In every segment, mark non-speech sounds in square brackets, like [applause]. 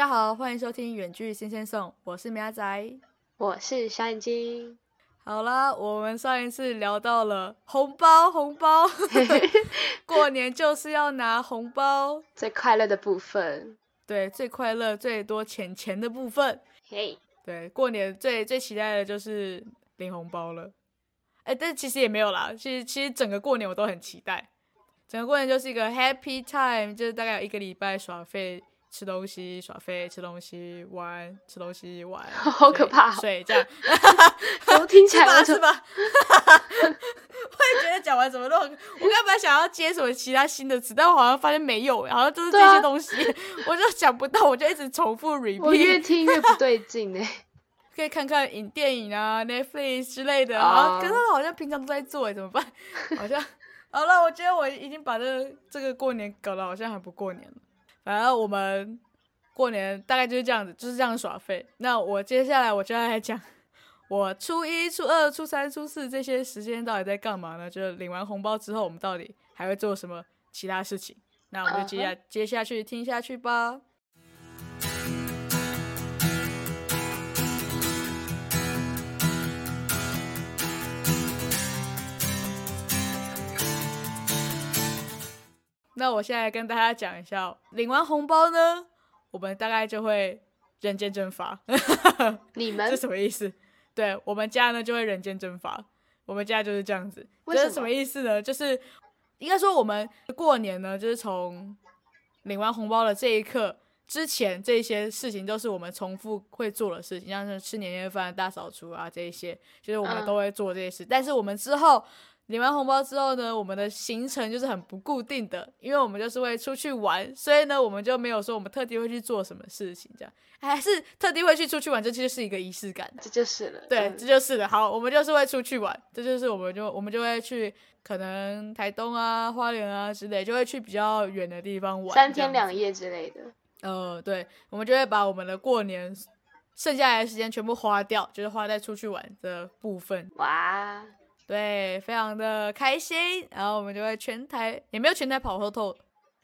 大家好，欢迎收听远距新鲜送，我是苗仔。我是小眼睛。好啦，我们上一次聊到了红包，红包，[laughs] 过年就是要拿红包，最快乐的部分。对，最快乐、最多钱钱的部分。嘿，对，过年最最期待的就是领红包了。哎，但其实也没有啦，其实其实整个过年我都很期待，整个过年就是一个 happy time，就是大概有一个礼拜耍废。吃东西耍废，吃东西玩，吃东西玩，[laughs] 好可怕！睡这样，怎么听起来是吧？我 [laughs] 也觉得讲完怎么都，我刚本来想要接什么其他新的词，但我好像发现没有，好像就是这些东西，[laughs] 我就想不到，我就一直重复 repeat。我越听越不对劲哎，可以看看影电影啊，Netflix 之类的，啊，可是好像平常都在做哎，怎么办？好像好了，我觉得我已经把这这个过年搞得好像还不过年了。反正我们过年大概就是这样子，就是这样耍废。那我接下来我就要来讲，我初一、初二、初三、初四这些时间到底在干嘛呢？就是领完红包之后，我们到底还会做什么其他事情？那我们就接下接下去听下去吧。那我现在跟大家讲一下，领完红包呢，我们大概就会人间蒸发。[laughs] 你们这什么意思？对我们家呢就会人间蒸发。我们家就是这样子。这是什么意思呢？就是应该说我们过年呢，就是从领完红包的这一刻之前，这些事情都是我们重复会做的事情，像是吃年夜饭、大扫除啊这一些，就是我们都会做这些事。但是我们之后。领完红包之后呢，我们的行程就是很不固定的，因为我们就是会出去玩，所以呢，我们就没有说我们特地会去做什么事情，这样还是特地会去出去玩，这就是一个仪式感，这就是了，对，这就是了。好，我们就是会出去玩，这就是我们就我们就会去可能台东啊、花莲啊之类，就会去比较远的地方玩，三天两夜之类的。呃，对，我们就会把我们的过年剩下来的时间全部花掉，就是花在出去玩的部分。哇。对，非常的开心，然后我们就会全台也没有全台跑透透，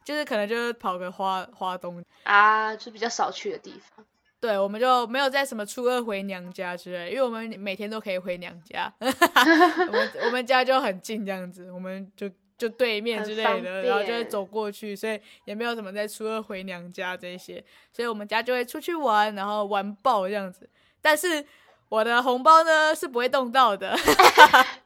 就是可能就是跑个花花东啊，就比较少去的地方。对，我们就没有在什么初二回娘家之类，因为我们每天都可以回娘家，[laughs] 我们我们家就很近这样子，我们就就对面之类的，然后就会走过去，所以也没有什么在初二回娘家这些，所以我们家就会出去玩，然后玩爆这样子。但是我的红包呢是不会动到的。[laughs]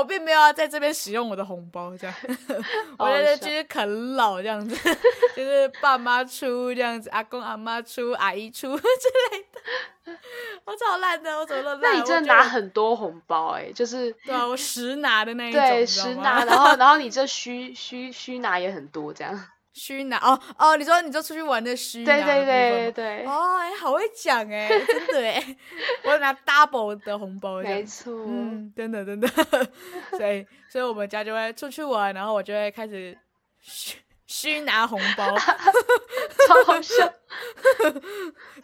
我并没有要在这边使用我的红包，这样，[laughs] 我觉得就是啃老这样子，[laughs] 就是爸妈出这样子，阿公阿妈出，阿姨出 [laughs] 之类的。我超烂的，我怎么都烂。那你真的拿很多红包哎，就是对啊，我实拿的那一种，对，实拿，然后然后你这虚虚虚拿也很多这样。虚拿哦哦，你说你就出去玩的虚拿，对对对对，哦，哎，好会讲哎，真的哎，[laughs] 我拿 double 的红包，没错，嗯，真的真的，[laughs] 所以所以我们家就会出去玩，然后我就会开始虚虚拿红包，[laughs] 超好笑，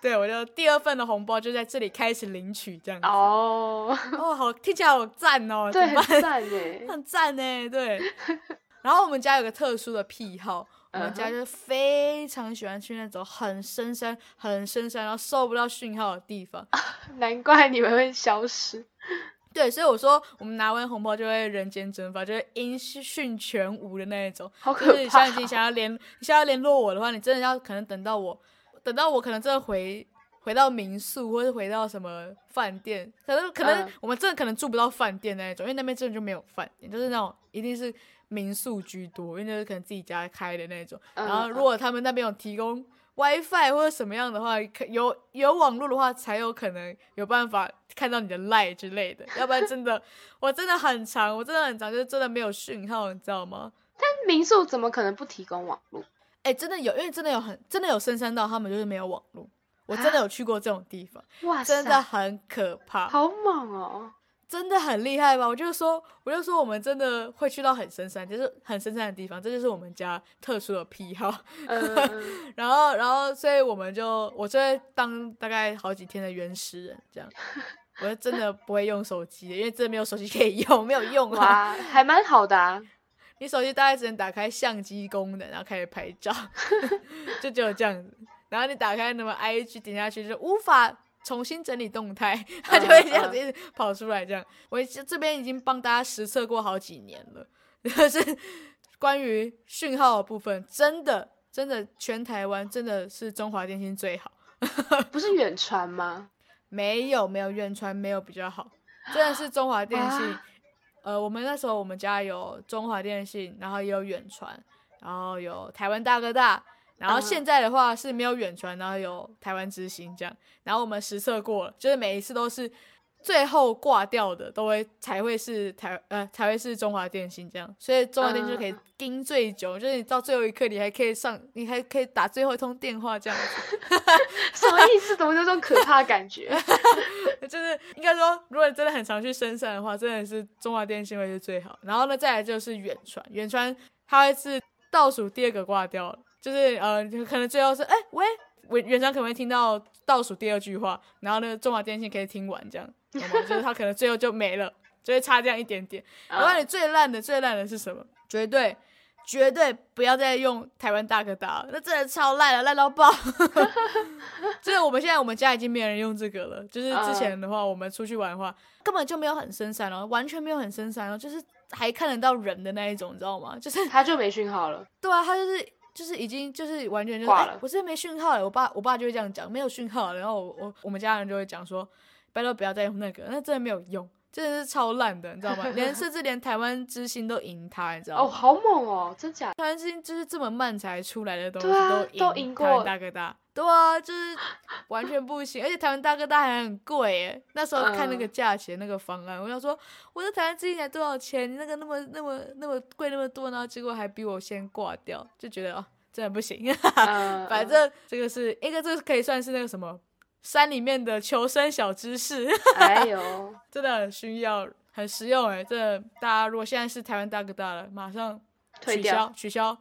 对我就第二份的红包就在这里开始领取这样子，哦。哦，好听起来好赞哦，对，很赞哎，很赞哎，对，然后我们家有个特殊的癖好。我们家就是非常喜欢去那种很深山、很深山，然后收不到讯号的地方。[laughs] 难怪你们会消失。[laughs] 对，所以我说我们拿完红包就会人间蒸发，就是音讯全无的那一种。好可怕！像你想要联，你想要联络我的话，你真的要可能等到我，等到我可能真的回回到民宿，或者回到什么饭店，可能可能我们真的可能住不到饭店那一种，因为那边真的就没有饭店，就是那种一定是。民宿居多，因为可能自己家开的那种。然后，如果他们那边有提供 WiFi 或者什么样的话，有有网络的话，才有可能有办法看到你的 Line 之类的。要不然，真的，我真的很长，我真的很长，就是真的没有讯号，你知道吗？但民宿怎么可能不提供网络？哎，真的有，因为真的有很真的有深山到他们就是没有网络。我真的有去过这种地方，哇，真的很可怕，好猛哦！真的很厉害吧？我就说，我就说，我们真的会去到很深山，就是很深山的地方，这就是我们家特殊的癖好。[laughs] 然后，然后，所以我们就，我就会当大概好几天的原始人这样。我真的不会用手机，因为真的没有手机可以用，没有用啊。还蛮好的啊。[laughs] 你手机大概只能打开相机功能，然后开始拍照，[laughs] 就只有这样子。然后你打开那么 IG 点下去就无法重新整理动态，[laughs] 它就会这样子一直跑出来。这样，我这边已经帮大家实测过好几年了，[laughs] 就是关于讯号的部分，真的真的全台湾真的是中华电信最好，[laughs] 不是远传吗？没有没有远传没有比较好，[gasps] 真的是中华电信。呃，我们那时候我们家有中华电信，然后也有远传，然后有台湾大哥大，然后现在的话是没有远传，然后有台湾之星这样，然后我们实测过了，就是每一次都是。最后挂掉的都会才会是台呃才会是中华电信这样，所以中华电信就可以盯最久，就是你到最后一刻你还可以上，你还可以打最后一通电话这样子。[laughs] 什么意思？怎么有种可怕感觉？[laughs] 就是应该说，如果你真的很常去深山的话，真的是中华电信会是最好。然后呢，再来就是远传，远传它会是倒数第二个挂掉就是呃可能最后是哎喂。我远传可能会听到倒数第二句话，然后那个中华电信可以听完这样，就是他可能最后就没了，就会差这样一点点。我告诉你，最烂的最烂的是什么？绝对绝对不要再用台湾大哥大了，那真的超烂了，烂到爆。[laughs] 就是我们现在我们家已经没有人用这个了。就是之前的话，我们出去玩的话，根本就没有很深山哦，完全没有很深山哦，就是还看得到人的那一种，你知道吗？就是他就没讯号了。对啊，他就是。就是已经就是完全就是欸，我这边没讯号了。我爸我爸就会这样讲，没有讯号。然后我我我们家人就会讲说，拜托不要再用那个，那真的没有用，真的是超烂的，你知道吗？连甚至连台湾之星都赢他，你知道吗？哦，好猛哦，真假？台湾之星就是这么慢才出来的东西，都赢台湾大哥大。对啊，就是完全不行，而且台湾大哥大还很贵耶。那时候看那个价钱那个方案，我想说，我在台湾之星才多少钱？你那个那么那么那么贵那么多，然后结果还比我先挂掉，就觉得哦。真的不行，[laughs] 反正这个是一个，这个可以算是那个什么山里面的求生小知识。哎呦，[laughs] 真的很需要，很实用哎！这大家如果现在是台湾大哥大了，马上取消取消。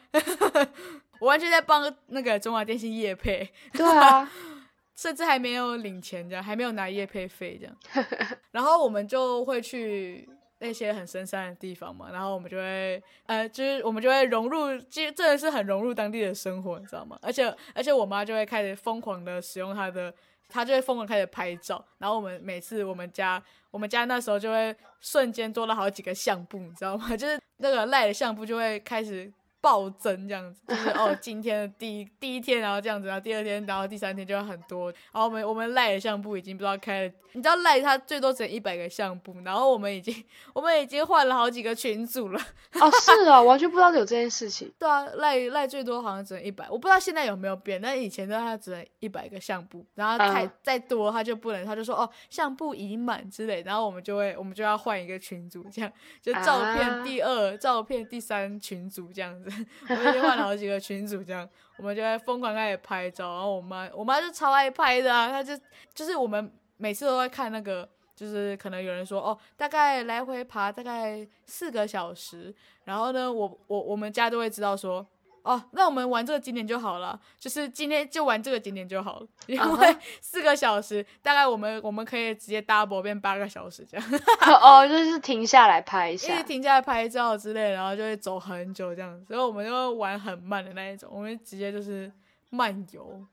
我完全在帮那个中华电信业配，对啊，[laughs] 甚至还没有领钱这样，还没有拿业配费这样。[laughs] 然后我们就会去。那些很深山的地方嘛，然后我们就会，呃，就是我们就会融入，其实真的是很融入当地的生活，你知道吗？而且而且我妈就会开始疯狂的使用她的，她就会疯狂开始拍照，然后我们每次我们家我们家那时候就会瞬间多了好几个相簿，你知道吗？[laughs] 就是那个赖的相簿就会开始。暴增这样子，[laughs] 就是哦，今天的第一第一天，然后这样子，然后第二天，然后第三天就要很多。然后我们我们赖的相簿已经不知道开了，你知道赖它最多只一百个相簿，然后我们已经 [laughs] 我们已经换了好几个群组了。[laughs] 哦，是啊，完全不知道有这件事情。对啊，赖赖最多好像只能一百，我不知道现在有没有变。但以前的它只能一百个相簿，然后太再多它就不能，他就说哦相簿已满之类，然后我们就会我们就要换一个群组，这样就照片第二、照片第三群组这样子。我们已经换了好几个群主，这样我们就在疯狂开始拍照。然后我妈，我妈就超爱拍的啊，她就就是我们每次都会看那个，就是可能有人说哦，大概来回爬大概四个小时，然后呢，我我我们家都会知道说。哦，那我们玩这个景点就好了，就是今天就玩这个景点就好了，因为 [laughs] 四个小时，大概我们我们可以直接 double 变八个小时这样。[laughs] 哦，就是停下来拍一下，一直停下来拍照之类，然后就会走很久这样，所以我们就玩很慢的那一种，我们直接就是漫游，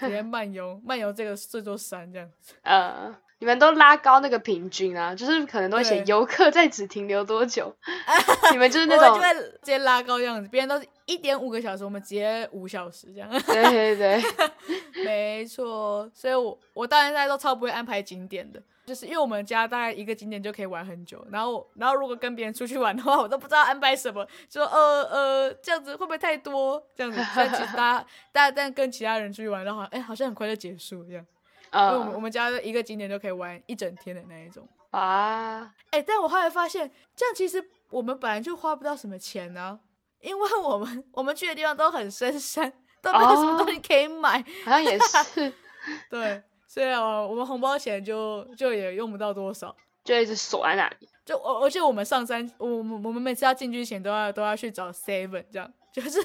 直接 [laughs] 漫游漫游这个这座山这样子。呃，你们都拉高那个平均啊，就是可能都会写游客在此停留多久，[laughs] 你们就是那种直接拉高这样子，别人都是。一点五个小时，我们直接五小时这样。对对对，[laughs] 没错。所以，我我到现在都超不会安排景点的，就是因为我们家大概一个景点就可以玩很久。然后，然后如果跟别人出去玩的话，我都不知道安排什么，就说呃呃这样子会不会太多？这样子，但其实大家大家但跟其他人出去玩的话，哎，好像很快就结束这样。因为我们我们家一个景点就可以玩一整天的那一种啊。哎，但我后来发现，这样其实我们本来就花不到什么钱呢。因为我们我们去的地方都很深山，都没有什么东西可以买，好像也是，[laughs] 对，所以哦，我们红包钱就就也用不到多少，就一直锁在那里。就而而且我们上山，我我们我们每次要进去前都要都要去找 Seven 这样，[laughs] 就是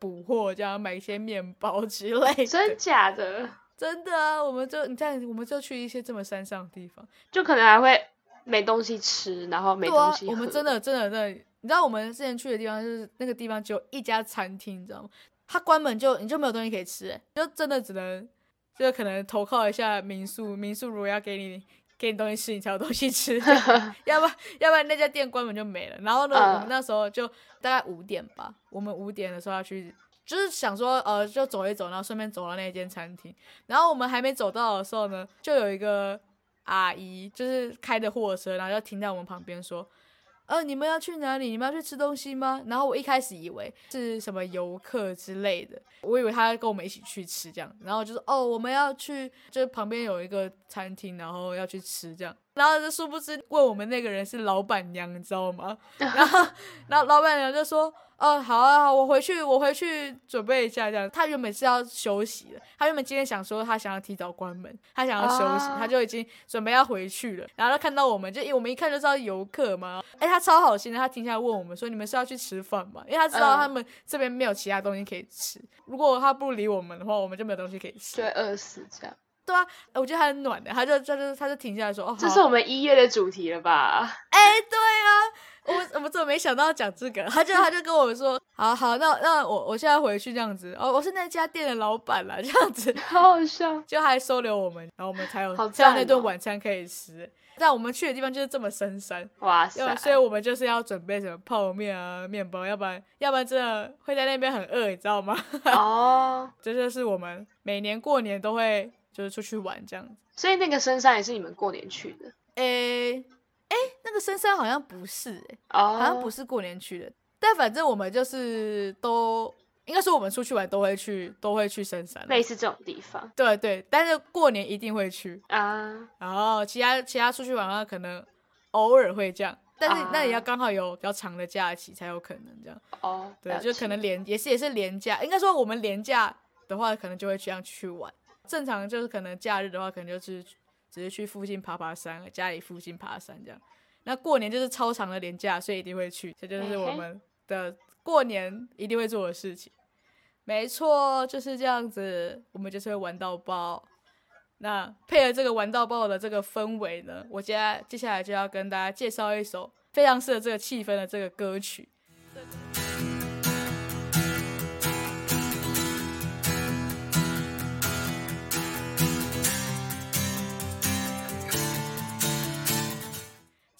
补货这样买一些面包之类。真假的？真的啊！我们就你看，我们就去一些这么山上的地方，就可能还会没东西吃，然后没东西我们真的真的真的。你知道我们之前去的地方，就是那个地方只有一家餐厅，你知道吗？他关门就你就没有东西可以吃，就真的只能就可能投靠一下民宿，民宿如果要给你给你东西吃，你才有东西吃，[laughs] 要不然要不然那家店关门就没了。然后呢，我们那时候就大概五点吧，我们五点的时候要去，就是想说呃就走一走，然后顺便走到那间餐厅。然后我们还没走到的时候呢，就有一个阿姨就是开着货车，然后就停在我们旁边说。呃，你们要去哪里？你们要去吃东西吗？然后我一开始以为是什么游客之类的，我以为他跟我们一起去吃这样。然后就说哦，我们要去，就是旁边有一个餐厅，然后要去吃这样。然后就殊不知问我们那个人是老板娘，你知道吗？[laughs] 然后，然后老板娘就说。哦，好啊，好，我回去，我回去准备一下这样。他原本是要休息的，他原本今天想说他想要提早关门，他想要休息，他就已经准备要回去了。然后他看到我们，就我们一看就知道游客嘛。哎，他超好心的，他停下来问我们说：“你们是要去吃饭吗？”因为他知道他们这边没有其他东西可以吃。如果他不理我们的话，我们就没有东西可以吃，就会饿死这样。对啊，我觉得他很暖的，他就他就他就停下来说：“哦，这是我们一月的主题了吧？”哎，对啊。我我怎么没想到讲这个？他就他就跟我说，好好，那那我我现在回去这样子。哦，我是那家店的老板了，这样子，好好笑，就还收留我们，然后我们才有这样那顿晚餐可以吃。但我们去的地方就是这么深山，哇塞！所以我们就是要准备什么泡面啊、面包，要不然要不然真的会在那边很饿，你知道吗？哦，[laughs] 这就是我们每年过年都会就是出去玩这样子。所以那个深山也是你们过年去的？诶。哎，那个深山好像不是哎，好像不是过年去的。但反正我们就是都，应该说我们出去玩都会去，都会去深山，类似这种地方。对对，但是过年一定会去啊。然后其他其他出去玩的话，可能偶尔会这样，但是那也要刚好有比较长的假期才有可能这样。哦，对，就可能连也是也是连假，应该说我们连假的话，可能就会这样去玩。正常就是可能假日的话，可能就是。只是去附近爬爬山，家里附近爬山这样。那过年就是超长的年假，所以一定会去，这就是我们的过年一定会做的事情。没错，就是这样子，我们就是会玩到爆。那配合这个玩到爆的这个氛围呢，我接接下来就要跟大家介绍一首非常适合这个气氛的这个歌曲。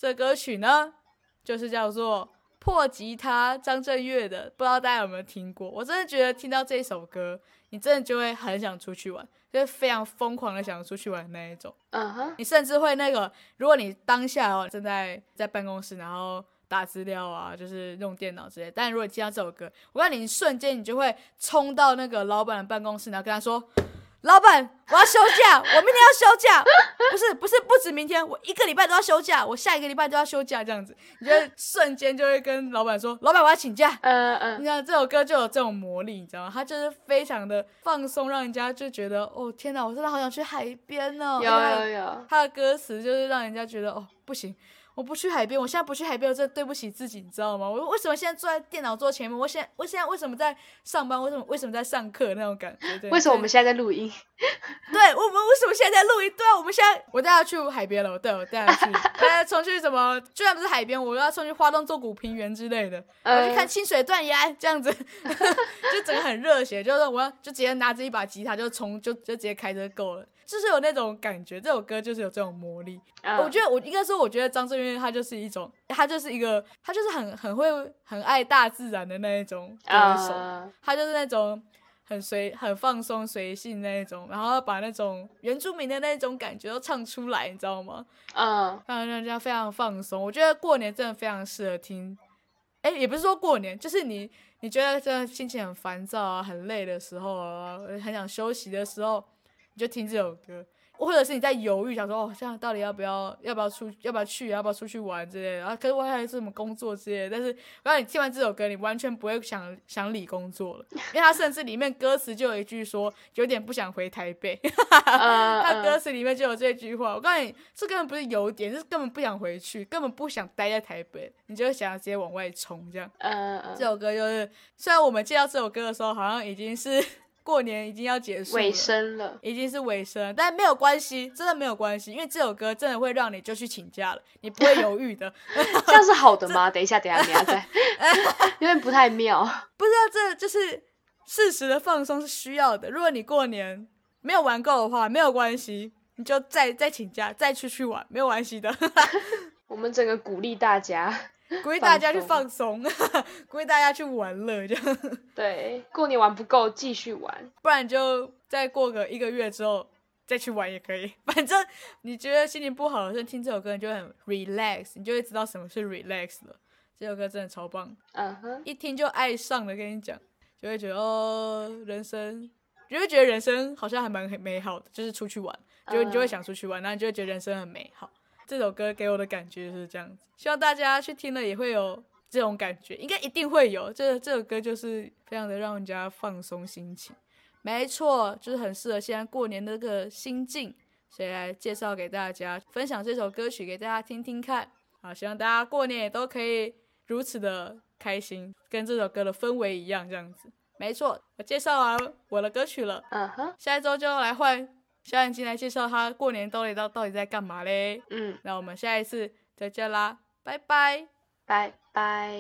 这歌曲呢，就是叫做《破吉他》，张震岳的，不知道大家有没有听过？我真的觉得听到这首歌，你真的就会很想出去玩，就是非常疯狂的想出去玩那一种。嗯哼，你甚至会那个，如果你当下哦正在在办公室，然后打资料啊，就是用电脑之类，但如果你听到这首歌，我告诉你，瞬间你就会冲到那个老板的办公室，然后跟他说。老板，我要休假，我明天要休假，[laughs] 不是不是不止明天，我一个礼拜都要休假，我下一个礼拜都要休假，这样子，你就瞬间就会跟老板说，[laughs] 老板我要请假。嗯嗯，你看这首歌就有这种魔力，你知道吗？它就是非常的放松，让人家就觉得，哦天哪，我真的好想去海边哦。有有有，它的歌词就是让人家觉得，哦不行。我不去海边，我现在不去海边，我真的对不起自己，你知道吗？我为什么现在坐在电脑桌前面？我现我现在为什么在上班？为什么为什么在上课那种感觉？为什么我们现在在录音？[laughs] 对，我们为什么现在在录音？对啊，我们现在我带他去海边了，对，我带他去，[laughs] 带他冲去什么？就算不是海边，我要冲去花东纵谷平原之类的，我去看清水断崖这样子，[laughs] 就整个很热血，就是我要就直接拿着一把吉他就冲，就就直接开车够了。就是有那种感觉，这首歌就是有这种魔力。我觉得我应该说，我觉得张震岳他就是一种，他就是一个，他就是很很会很爱大自然的那一种歌手。他就是那种很随很放松随性那一种，然后把那种原住民的那种感觉都唱出来，你知道吗？嗯，让人家非常放松。我觉得过年真的非常适合听。哎，也不是说过年，就是你你觉得真的心情很烦躁啊、很累的时候啊、很想休息的时候。你就听这首歌，或者是你在犹豫，想说哦，这样到底要不要，要不要出，要不要去，要不要出去玩之类的然啊？可是我还是什么工作之类的。但是，让你听完这首歌，你完全不会想想理工作了，因为它甚至里面歌词就有一句说，有点不想回台北。[laughs] 它歌词里面就有这句话，我告诉你，这根本不是有点，是根本不想回去，根本不想待在台北，你就想要直接往外冲这样。嗯嗯。这首歌就是，虽然我们介绍这首歌的时候，好像已经是。过年已经要结束，尾声了，已经是尾声，但没有关系，真的没有关系，因为这首歌真的会让你就去请假了，你不会犹豫的。[laughs] 这样是好的吗？[laughs] 等一下，等一下，等一下再，[laughs] 有点不太妙。不知道这就是适时的放松是需要的。如果你过年没有玩够的话，没有关系，你就再再请假，再出去玩，没有关系的。我们整个鼓励大家，[laughs] 鼓励大家去放松，[laughs] 鼓励大家去玩乐，这样。[laughs] 对，过年玩不够，继续玩，不然就再过个一个月之后再去玩也可以。反正你觉得心情不好的时候听这首歌，你就很 relax，你就会知道什么是 relax 了。这首歌真的超棒，嗯哼，一听就爱上了，跟你讲，就会觉得哦，人生。就会觉得人生好像还蛮美好的，就是出去玩，就你就会想出去玩，然后你就会觉得人生很美好。这首歌给我的感觉是这样子，希望大家去听了也会有这种感觉，应该一定会有。这这首歌就是非常的让人家放松心情，没错，就是很适合现在过年的个心境，所以来介绍给大家，分享这首歌曲给大家听听看。好，希望大家过年也都可以如此的开心，跟这首歌的氛围一样，这样子。没错，我介绍完我的歌曲了。嗯哼，下一周就来换小眼睛来介绍他过年到底到到底在干嘛嘞。嗯，那我们下一次再见啦，拜拜，拜拜。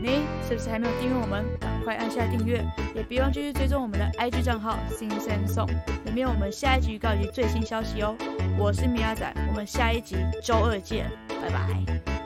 你是不是还没有订阅我们？赶快按下订阅，也别忘继续追踪我们的 IG 账号 Sing Sing Song，里面有我们下一集预告及最新消息哦。我是米亚仔，我们下一集周二见，拜拜。